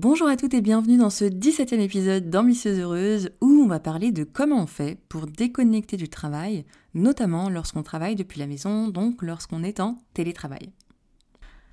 Bonjour à toutes et bienvenue dans ce 17e épisode d'Ambitieuse Heureuse où on va parler de comment on fait pour déconnecter du travail, notamment lorsqu'on travaille depuis la maison, donc lorsqu'on est en télétravail.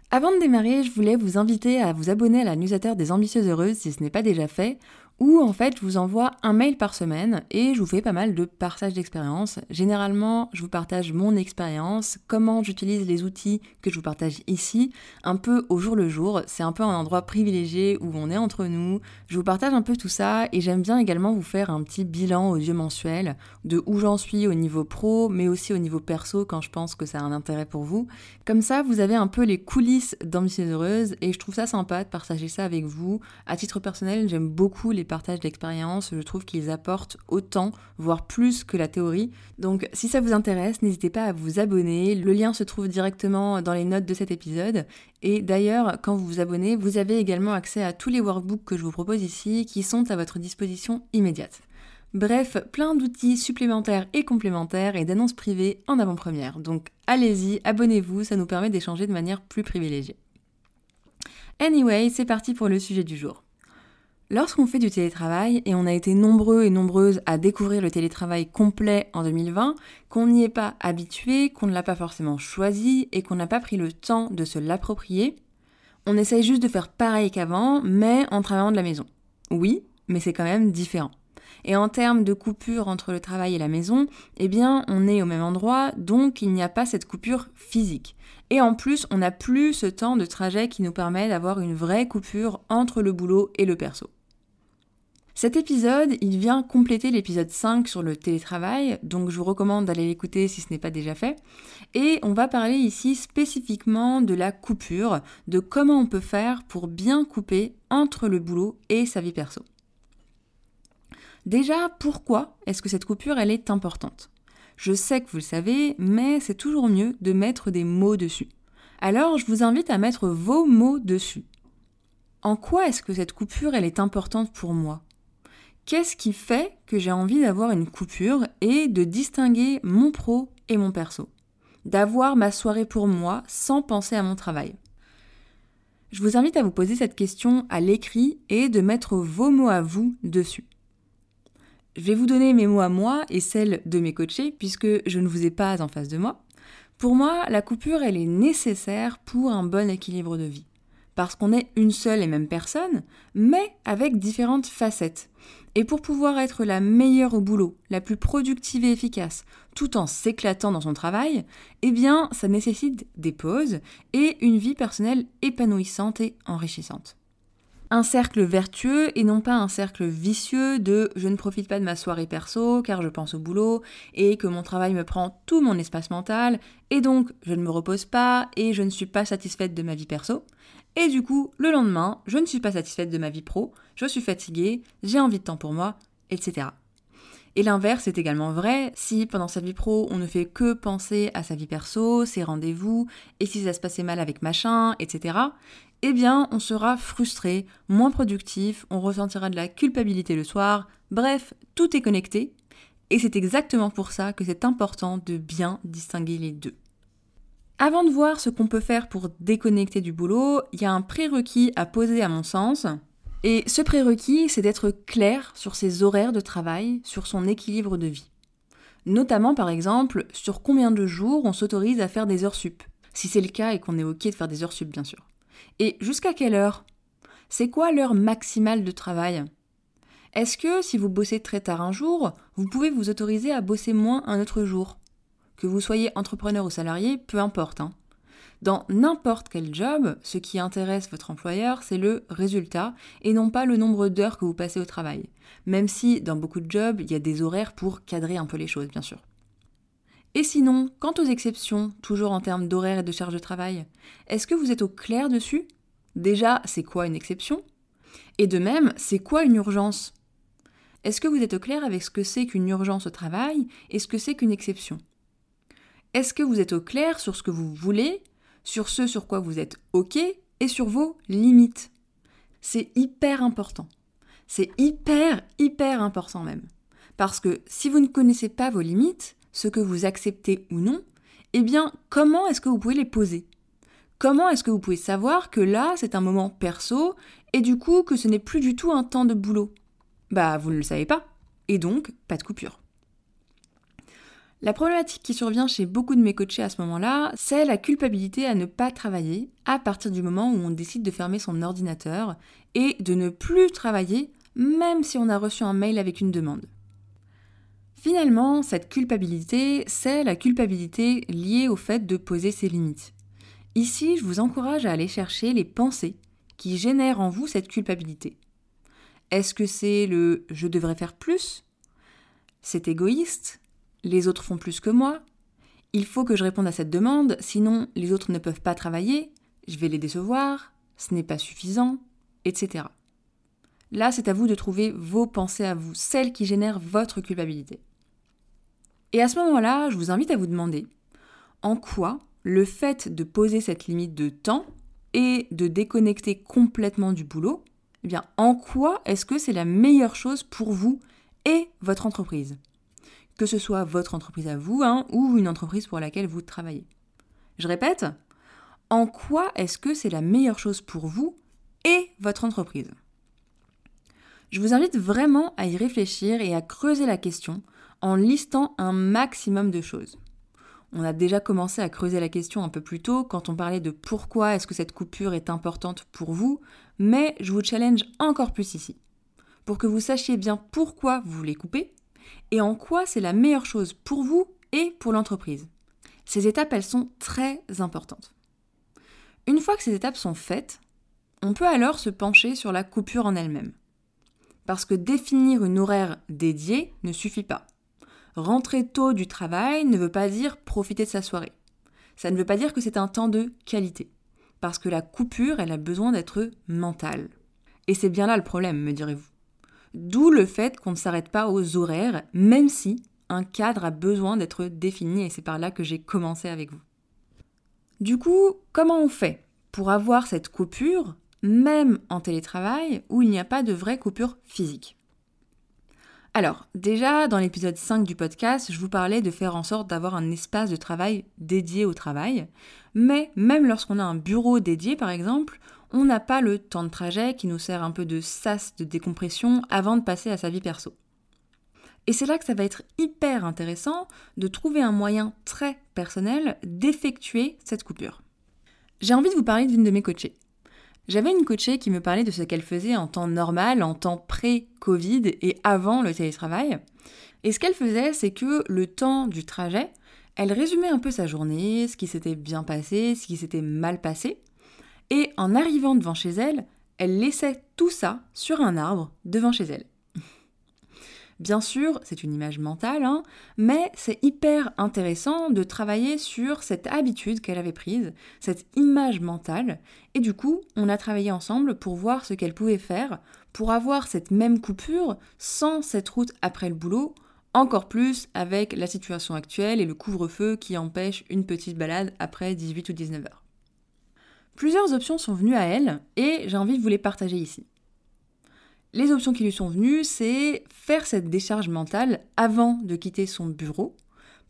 Avant de démarrer, je voulais vous inviter à vous abonner à la newsletter des Ambitieuses Heureuses si ce n'est pas déjà fait, où en fait je vous envoie un mail par semaine et je vous fais pas mal de partage d'expérience. Généralement, je vous partage mon expérience, comment j'utilise les outils que je vous partage ici, un peu au jour le jour. C'est un peu un endroit privilégié où on est entre nous. Je vous partage un peu tout ça et j'aime bien également vous faire un petit bilan audio mensuel de où j'en suis au niveau pro, mais aussi au niveau perso quand je pense que ça a un intérêt pour vous. Comme ça, vous avez un peu les coulisses d'Ambitieuse Heureuse et je trouve ça sympa de partager ça avec vous. À titre personnel, j'aime beaucoup les partages d'expérience, je trouve qu'ils apportent autant, voire plus que la théorie. Donc si ça vous intéresse, n'hésitez pas à vous abonner. Le lien se trouve directement dans les notes de cet épisode. Et d'ailleurs, quand vous vous abonnez, vous avez également accès à tous les workbooks que je vous propose ici qui sont à votre disposition immédiate. Bref, plein d'outils supplémentaires et complémentaires et d'annonces privées en avant-première. Donc allez-y, abonnez-vous, ça nous permet d'échanger de manière plus privilégiée. Anyway, c'est parti pour le sujet du jour. Lorsqu'on fait du télétravail, et on a été nombreux et nombreuses à découvrir le télétravail complet en 2020, qu'on n'y est pas habitué, qu'on ne l'a pas forcément choisi et qu'on n'a pas pris le temps de se l'approprier, on essaye juste de faire pareil qu'avant, mais en travaillant de la maison. Oui, mais c'est quand même différent. Et en termes de coupure entre le travail et la maison, eh bien, on est au même endroit, donc il n'y a pas cette coupure physique. Et en plus, on n'a plus ce temps de trajet qui nous permet d'avoir une vraie coupure entre le boulot et le perso. Cet épisode, il vient compléter l'épisode 5 sur le télétravail, donc je vous recommande d'aller l'écouter si ce n'est pas déjà fait. Et on va parler ici spécifiquement de la coupure, de comment on peut faire pour bien couper entre le boulot et sa vie perso. Déjà, pourquoi est-ce que cette coupure, elle est importante? Je sais que vous le savez, mais c'est toujours mieux de mettre des mots dessus. Alors, je vous invite à mettre vos mots dessus. En quoi est-ce que cette coupure, elle est importante pour moi? Qu'est-ce qui fait que j'ai envie d'avoir une coupure et de distinguer mon pro et mon perso? D'avoir ma soirée pour moi sans penser à mon travail? Je vous invite à vous poser cette question à l'écrit et de mettre vos mots à vous dessus. Je vais vous donner mes mots à moi et celles de mes coachés puisque je ne vous ai pas en face de moi. Pour moi, la coupure, elle est nécessaire pour un bon équilibre de vie parce qu'on est une seule et même personne, mais avec différentes facettes. Et pour pouvoir être la meilleure au boulot, la plus productive et efficace, tout en s'éclatant dans son travail, eh bien, ça nécessite des pauses et une vie personnelle épanouissante et enrichissante. Un cercle vertueux et non pas un cercle vicieux de je ne profite pas de ma soirée perso car je pense au boulot et que mon travail me prend tout mon espace mental et donc je ne me repose pas et je ne suis pas satisfaite de ma vie perso. Et du coup, le lendemain, je ne suis pas satisfaite de ma vie pro, je suis fatiguée, j'ai envie de temps pour moi, etc. Et l'inverse est également vrai, si pendant sa vie pro, on ne fait que penser à sa vie perso, ses rendez-vous, et si ça se passait mal avec machin, etc., eh bien, on sera frustré, moins productif, on ressentira de la culpabilité le soir, bref, tout est connecté, et c'est exactement pour ça que c'est important de bien distinguer les deux. Avant de voir ce qu'on peut faire pour déconnecter du boulot, il y a un prérequis à poser à mon sens. Et ce prérequis, c'est d'être clair sur ses horaires de travail, sur son équilibre de vie. Notamment, par exemple, sur combien de jours on s'autorise à faire des heures sup. Si c'est le cas et qu'on est OK de faire des heures sup, bien sûr. Et jusqu'à quelle heure? C'est quoi l'heure maximale de travail? Est-ce que si vous bossez très tard un jour, vous pouvez vous autoriser à bosser moins un autre jour? Que vous soyez entrepreneur ou salarié, peu importe. Hein. Dans n'importe quel job, ce qui intéresse votre employeur, c'est le résultat et non pas le nombre d'heures que vous passez au travail. Même si dans beaucoup de jobs, il y a des horaires pour cadrer un peu les choses, bien sûr. Et sinon, quant aux exceptions, toujours en termes d'horaire et de charge de travail, est-ce que vous êtes au clair dessus? Déjà, c'est quoi une exception? Et de même, c'est quoi une urgence? Est-ce que vous êtes au clair avec ce que c'est qu'une urgence au travail et ce que c'est qu'une exception? Est-ce que vous êtes au clair sur ce que vous voulez, sur ce sur quoi vous êtes OK et sur vos limites? C'est hyper important. C'est hyper, hyper important même. Parce que si vous ne connaissez pas vos limites, ce que vous acceptez ou non, eh bien, comment est-ce que vous pouvez les poser? Comment est-ce que vous pouvez savoir que là, c'est un moment perso et du coup que ce n'est plus du tout un temps de boulot? Bah, vous ne le savez pas. Et donc, pas de coupure. La problématique qui survient chez beaucoup de mes coachés à ce moment-là, c'est la culpabilité à ne pas travailler à partir du moment où on décide de fermer son ordinateur et de ne plus travailler même si on a reçu un mail avec une demande. Finalement, cette culpabilité, c'est la culpabilité liée au fait de poser ses limites. Ici, je vous encourage à aller chercher les pensées qui génèrent en vous cette culpabilité. Est-ce que c'est le je devrais faire plus C'est égoïste Les autres font plus que moi Il faut que je réponde à cette demande, sinon les autres ne peuvent pas travailler, je vais les décevoir, ce n'est pas suffisant, etc. Là, c'est à vous de trouver vos pensées à vous, celles qui génèrent votre culpabilité. Et à ce moment-là, je vous invite à vous demander en quoi le fait de poser cette limite de temps et de déconnecter complètement du boulot, eh bien, en quoi est-ce que c'est la meilleure chose pour vous et votre entreprise? Que ce soit votre entreprise à vous hein, ou une entreprise pour laquelle vous travaillez. Je répète, en quoi est-ce que c'est la meilleure chose pour vous et votre entreprise? Je vous invite vraiment à y réfléchir et à creuser la question en listant un maximum de choses. On a déjà commencé à creuser la question un peu plus tôt quand on parlait de pourquoi est-ce que cette coupure est importante pour vous, mais je vous challenge encore plus ici, pour que vous sachiez bien pourquoi vous voulez couper et en quoi c'est la meilleure chose pour vous et pour l'entreprise. Ces étapes, elles sont très importantes. Une fois que ces étapes sont faites, on peut alors se pencher sur la coupure en elle-même. Parce que définir une horaire dédiée ne suffit pas. Rentrer tôt du travail ne veut pas dire profiter de sa soirée. Ça ne veut pas dire que c'est un temps de qualité. Parce que la coupure, elle a besoin d'être mentale. Et c'est bien là le problème, me direz-vous. D'où le fait qu'on ne s'arrête pas aux horaires, même si un cadre a besoin d'être défini, et c'est par là que j'ai commencé avec vous. Du coup, comment on fait pour avoir cette coupure, même en télétravail, où il n'y a pas de vraie coupure physique? Alors, déjà, dans l'épisode 5 du podcast, je vous parlais de faire en sorte d'avoir un espace de travail dédié au travail. Mais même lorsqu'on a un bureau dédié, par exemple, on n'a pas le temps de trajet qui nous sert un peu de sas de décompression avant de passer à sa vie perso. Et c'est là que ça va être hyper intéressant de trouver un moyen très personnel d'effectuer cette coupure. J'ai envie de vous parler d'une de mes coachées. J'avais une coachée qui me parlait de ce qu'elle faisait en temps normal, en temps pré-Covid et avant le télétravail. Et ce qu'elle faisait, c'est que le temps du trajet, elle résumait un peu sa journée, ce qui s'était bien passé, ce qui s'était mal passé. Et en arrivant devant chez elle, elle laissait tout ça sur un arbre devant chez elle. Bien sûr, c'est une image mentale, hein, mais c'est hyper intéressant de travailler sur cette habitude qu'elle avait prise, cette image mentale, et du coup, on a travaillé ensemble pour voir ce qu'elle pouvait faire pour avoir cette même coupure sans cette route après le boulot, encore plus avec la situation actuelle et le couvre-feu qui empêche une petite balade après 18 ou 19 heures. Plusieurs options sont venues à elle et j'ai envie de vous les partager ici. Les options qui lui sont venues, c'est faire cette décharge mentale avant de quitter son bureau,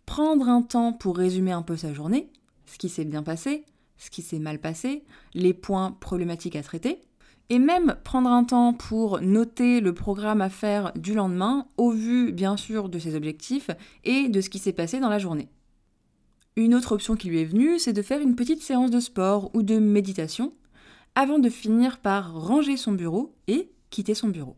prendre un temps pour résumer un peu sa journée, ce qui s'est bien passé, ce qui s'est mal passé, les points problématiques à traiter, et même prendre un temps pour noter le programme à faire du lendemain, au vu bien sûr de ses objectifs et de ce qui s'est passé dans la journée. Une autre option qui lui est venue, c'est de faire une petite séance de sport ou de méditation avant de finir par ranger son bureau et quitter son bureau.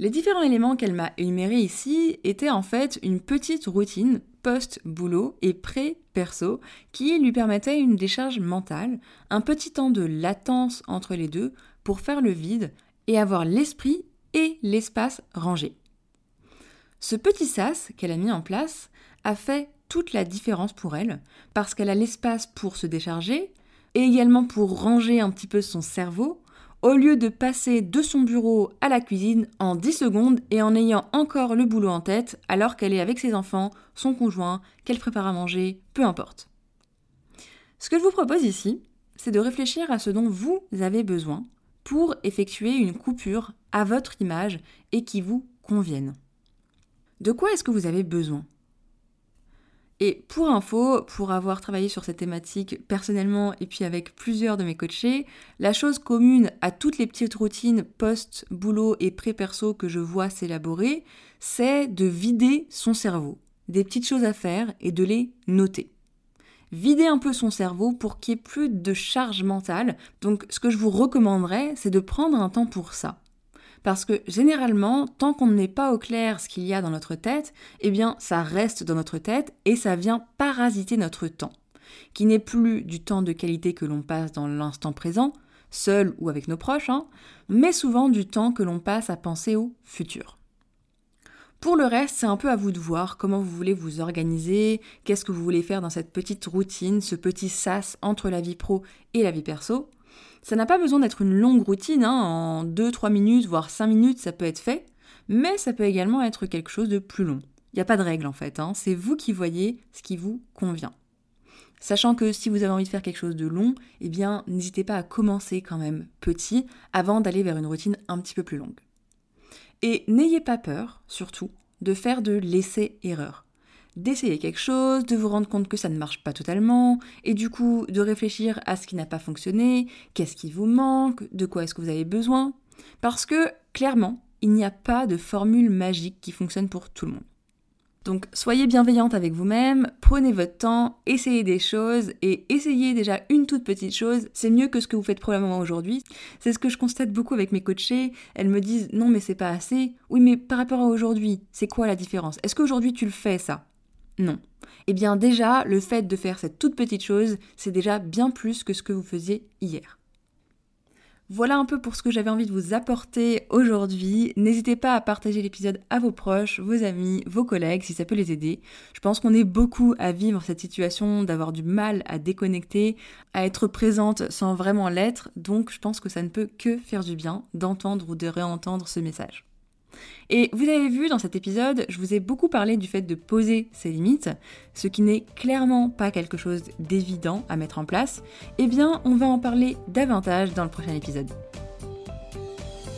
Les différents éléments qu'elle m'a énumérés ici étaient en fait une petite routine post-boulot et pré-perso qui lui permettait une décharge mentale, un petit temps de latence entre les deux pour faire le vide et avoir l'esprit et l'espace rangés. Ce petit sas qu'elle a mis en place a fait toute la différence pour elle, parce qu'elle a l'espace pour se décharger, et également pour ranger un petit peu son cerveau, au lieu de passer de son bureau à la cuisine en 10 secondes et en ayant encore le boulot en tête alors qu'elle est avec ses enfants, son conjoint, qu'elle prépare à manger, peu importe. Ce que je vous propose ici, c'est de réfléchir à ce dont vous avez besoin pour effectuer une coupure à votre image et qui vous convienne. De quoi est-ce que vous avez besoin? Et pour info, pour avoir travaillé sur cette thématique personnellement et puis avec plusieurs de mes coachés, la chose commune à toutes les petites routines post, boulot et pré-perso que je vois s'élaborer, c'est de vider son cerveau, des petites choses à faire et de les noter. Vider un peu son cerveau pour qu'il n'y ait plus de charge mentale. Donc ce que je vous recommanderais, c'est de prendre un temps pour ça. Parce que généralement, tant qu'on n'est pas au clair ce qu'il y a dans notre tête, eh bien ça reste dans notre tête et ça vient parasiter notre temps, qui n'est plus du temps de qualité que l'on passe dans l'instant présent, seul ou avec nos proches, hein, mais souvent du temps que l'on passe à penser au futur. Pour le reste, c'est un peu à vous de voir comment vous voulez vous organiser, qu'est-ce que vous voulez faire dans cette petite routine, ce petit sas entre la vie pro et la vie perso. Ça n'a pas besoin d'être une longue routine, hein. en 2-3 minutes, voire 5 minutes, ça peut être fait, mais ça peut également être quelque chose de plus long. Il n'y a pas de règle en fait, hein. c'est vous qui voyez ce qui vous convient. Sachant que si vous avez envie de faire quelque chose de long, eh bien n'hésitez pas à commencer quand même petit avant d'aller vers une routine un petit peu plus longue. Et n'ayez pas peur, surtout, de faire de l'essai-erreur d'essayer quelque chose, de vous rendre compte que ça ne marche pas totalement, et du coup de réfléchir à ce qui n'a pas fonctionné, qu'est-ce qui vous manque, de quoi est-ce que vous avez besoin. Parce que clairement, il n'y a pas de formule magique qui fonctionne pour tout le monde. Donc soyez bienveillante avec vous-même, prenez votre temps, essayez des choses et essayez déjà une toute petite chose, c'est mieux que ce que vous faites probablement aujourd'hui. C'est ce que je constate beaucoup avec mes coachés, elles me disent non mais c'est pas assez. Oui mais par rapport à aujourd'hui, c'est quoi la différence? Est-ce qu'aujourd'hui tu le fais ça? Non. Eh bien déjà, le fait de faire cette toute petite chose, c'est déjà bien plus que ce que vous faisiez hier. Voilà un peu pour ce que j'avais envie de vous apporter aujourd'hui. N'hésitez pas à partager l'épisode à vos proches, vos amis, vos collègues si ça peut les aider. Je pense qu'on est beaucoup à vivre cette situation d'avoir du mal à déconnecter, à être présente sans vraiment l'être, donc je pense que ça ne peut que faire du bien d'entendre ou de réentendre ce message. Et vous avez vu dans cet épisode, je vous ai beaucoup parlé du fait de poser ses limites, ce qui n'est clairement pas quelque chose d'évident à mettre en place. Eh bien, on va en parler davantage dans le prochain épisode.